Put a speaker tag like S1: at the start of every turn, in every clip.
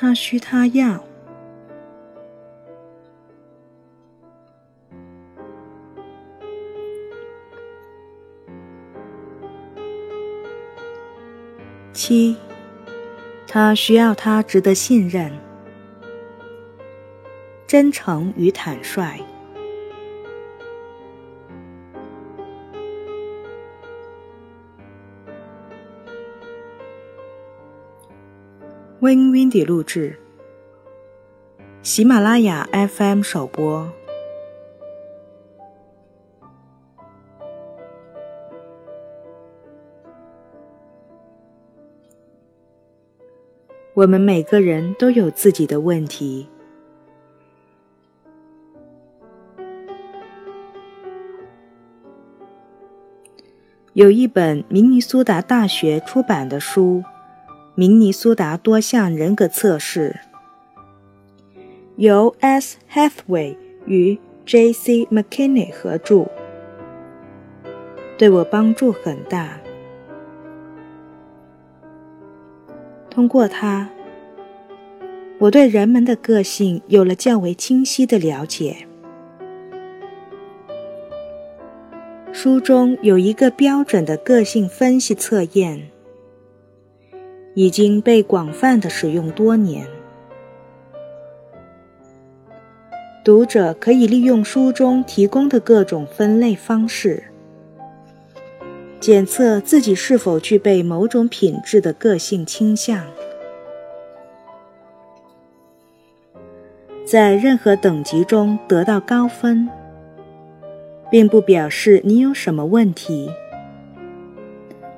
S1: 他需他要。七，他需要他值得信任、真诚与坦率。Win Windy 录制，喜马拉雅 FM 首播。我们每个人都有自己的问题。有一本明尼苏达大学出版的书。明尼苏达多项人格测试由 S. Hathaway 与 J.C. McKinney 合著，对我帮助很大。通过它，我对人们的个性有了较为清晰的了解。书中有一个标准的个性分析测验。已经被广泛的使用多年。读者可以利用书中提供的各种分类方式，检测自己是否具备某种品质的个性倾向。在任何等级中得到高分，并不表示你有什么问题，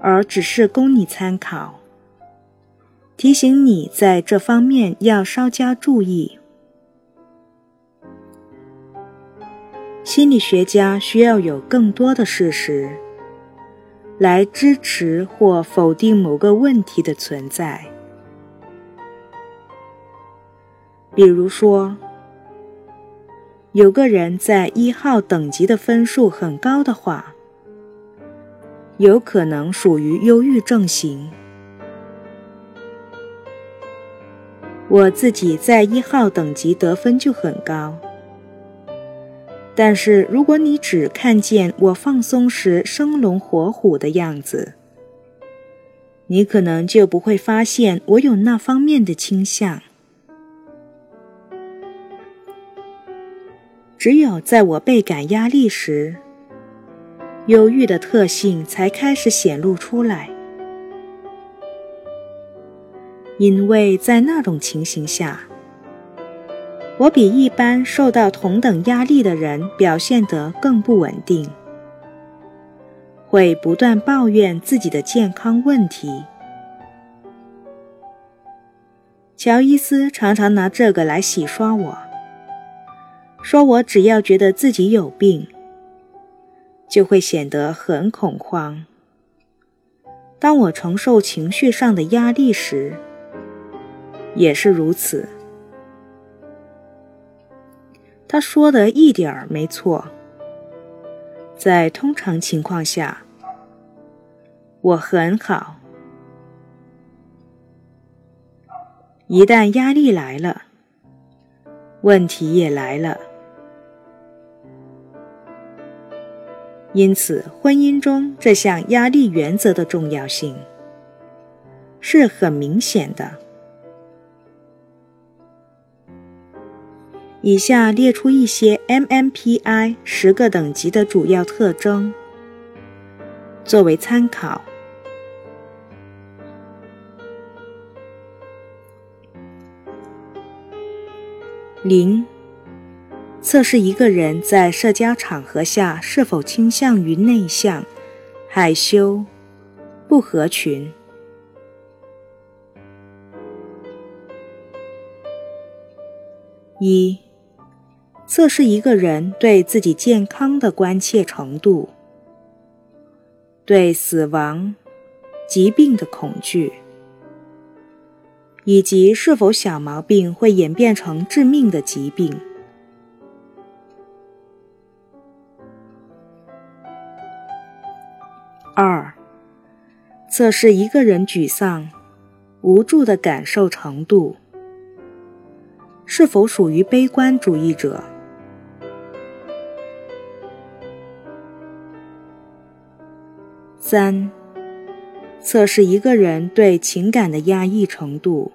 S1: 而只是供你参考。提醒你在这方面要稍加注意。心理学家需要有更多的事实来支持或否定某个问题的存在。比如说，有个人在一号等级的分数很高的话，有可能属于忧郁症型。我自己在一号等级得分就很高，但是如果你只看见我放松时生龙活虎的样子，你可能就不会发现我有那方面的倾向。只有在我倍感压力时，忧郁的特性才开始显露出来。因为在那种情形下，我比一般受到同等压力的人表现得更不稳定，会不断抱怨自己的健康问题。乔伊斯常常拿这个来洗刷我，说我只要觉得自己有病，就会显得很恐慌。当我承受情绪上的压力时，也是如此。他说的一点儿没错。在通常情况下，我很好。一旦压力来了，问题也来了。因此，婚姻中这项压力原则的重要性是很明显的。以下列出一些 MMPI 十个等级的主要特征，作为参考。零，测试一个人在社交场合下是否倾向于内向、害羞、不合群。一。测试一个人对自己健康的关切程度，对死亡、疾病的恐惧，以及是否小毛病会演变成致命的疾病。二，测试一个人沮丧、无助的感受程度，是否属于悲观主义者。三、测试一个人对情感的压抑程度，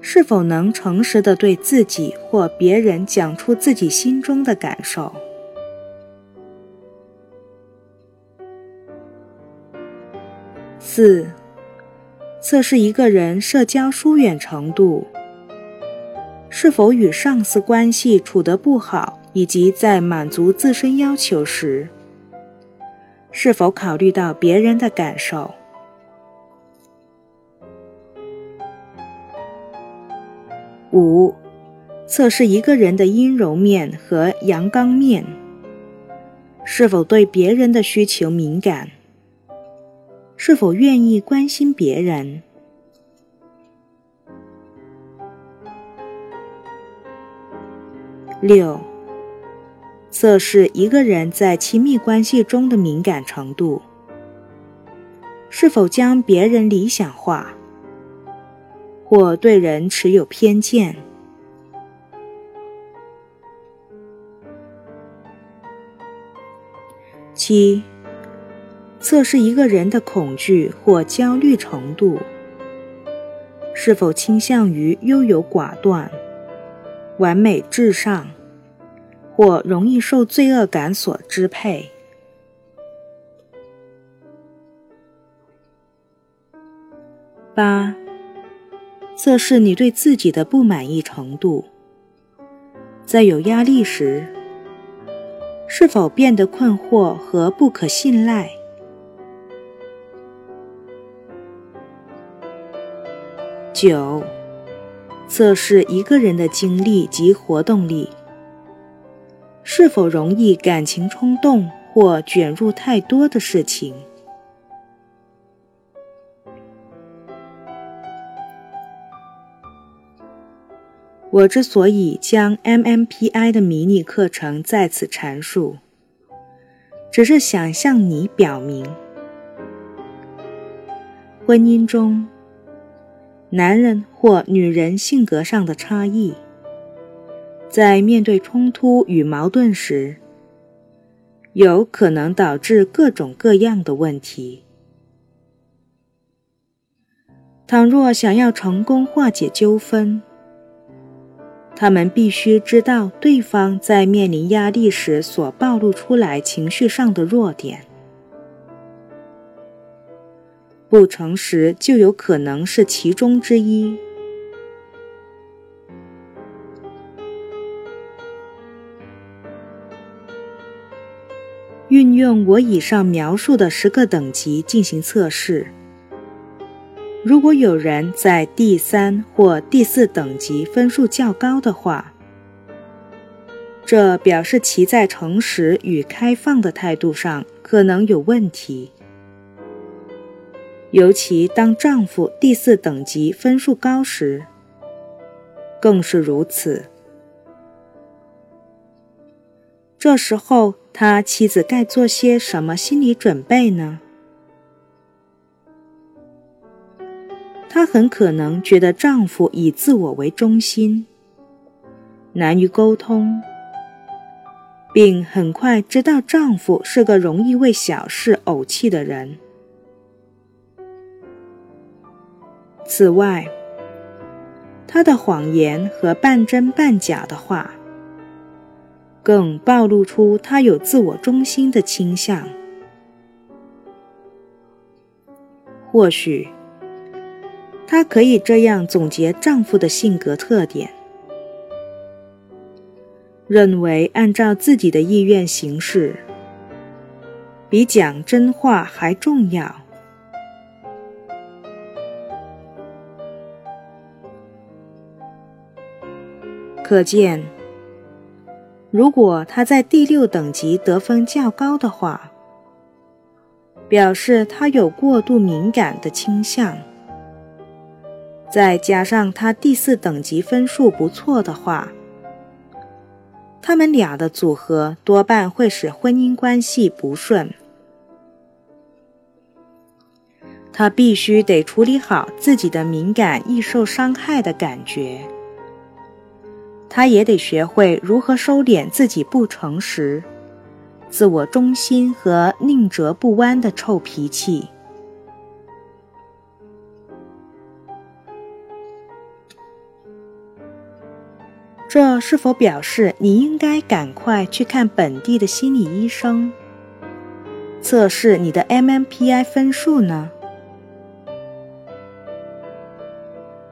S1: 是否能诚实的对自己或别人讲出自己心中的感受。四、测试一个人社交疏远程度，是否与上司关系处得不好，以及在满足自身要求时。是否考虑到别人的感受？五、测试一个人的阴柔面和阳刚面，是否对别人的需求敏感？是否愿意关心别人？六。测试一个人在亲密关系中的敏感程度，是否将别人理想化，或对人持有偏见。七，测试一个人的恐惧或焦虑程度，是否倾向于优柔寡断、完美至上。或容易受罪恶感所支配。八、测试你对自己的不满意程度，在有压力时，是否变得困惑和不可信赖？九、测试一个人的精力及活动力。是否容易感情冲动或卷入太多的事情？我之所以将 MMPI 的迷你课程在此阐述，只是想向你表明，婚姻中男人或女人性格上的差异。在面对冲突与矛盾时，有可能导致各种各样的问题。倘若想要成功化解纠纷，他们必须知道对方在面临压力时所暴露出来情绪上的弱点。不诚实就有可能是其中之一。运用我以上描述的十个等级进行测试。如果有人在第三或第四等级分数较高的话，这表示其在诚实与开放的态度上可能有问题。尤其当丈夫第四等级分数高时，更是如此。这时候。他妻子该做些什么心理准备呢？她很可能觉得丈夫以自我为中心，难于沟通，并很快知道丈夫是个容易为小事怄气的人。此外，他的谎言和半真半假的话。更暴露出他有自我中心的倾向。或许，她可以这样总结丈夫的性格特点：认为按照自己的意愿行事，比讲真话还重要。可见。如果他在第六等级得分较高的话，表示他有过度敏感的倾向。再加上他第四等级分数不错的话，他们俩的组合多半会使婚姻关系不顺。他必须得处理好自己的敏感易受伤害的感觉。他也得学会如何收敛自己不诚实、自我中心和宁折不弯的臭脾气。这是否表示你应该赶快去看本地的心理医生，测试你的 MMPI 分数呢？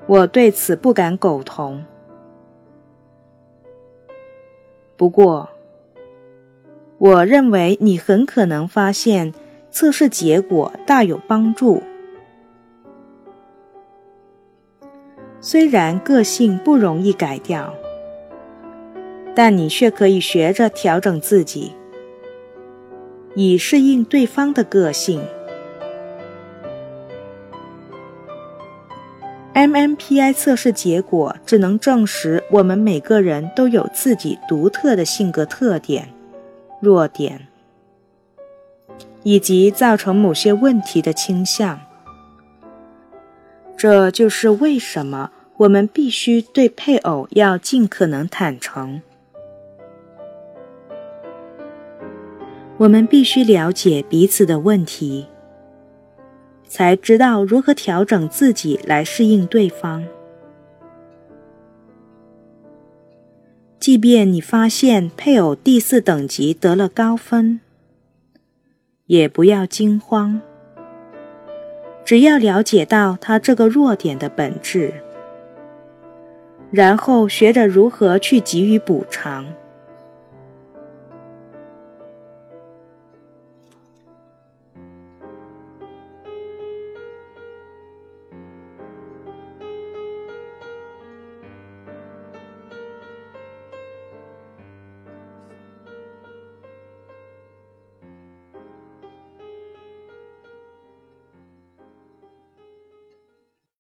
S1: 我对此不敢苟同。不过，我认为你很可能发现测试结果大有帮助。虽然个性不容易改掉。但你却可以学着调整自己，以适应对方的个性。MMPI 测试结果只能证实我们每个人都有自己独特的性格特点、弱点，以及造成某些问题的倾向。这就是为什么我们必须对配偶要尽可能坦诚。我们必须了解彼此的问题，才知道如何调整自己来适应对方。即便你发现配偶第四等级得了高分，也不要惊慌。只要了解到他这个弱点的本质，然后学着如何去给予补偿。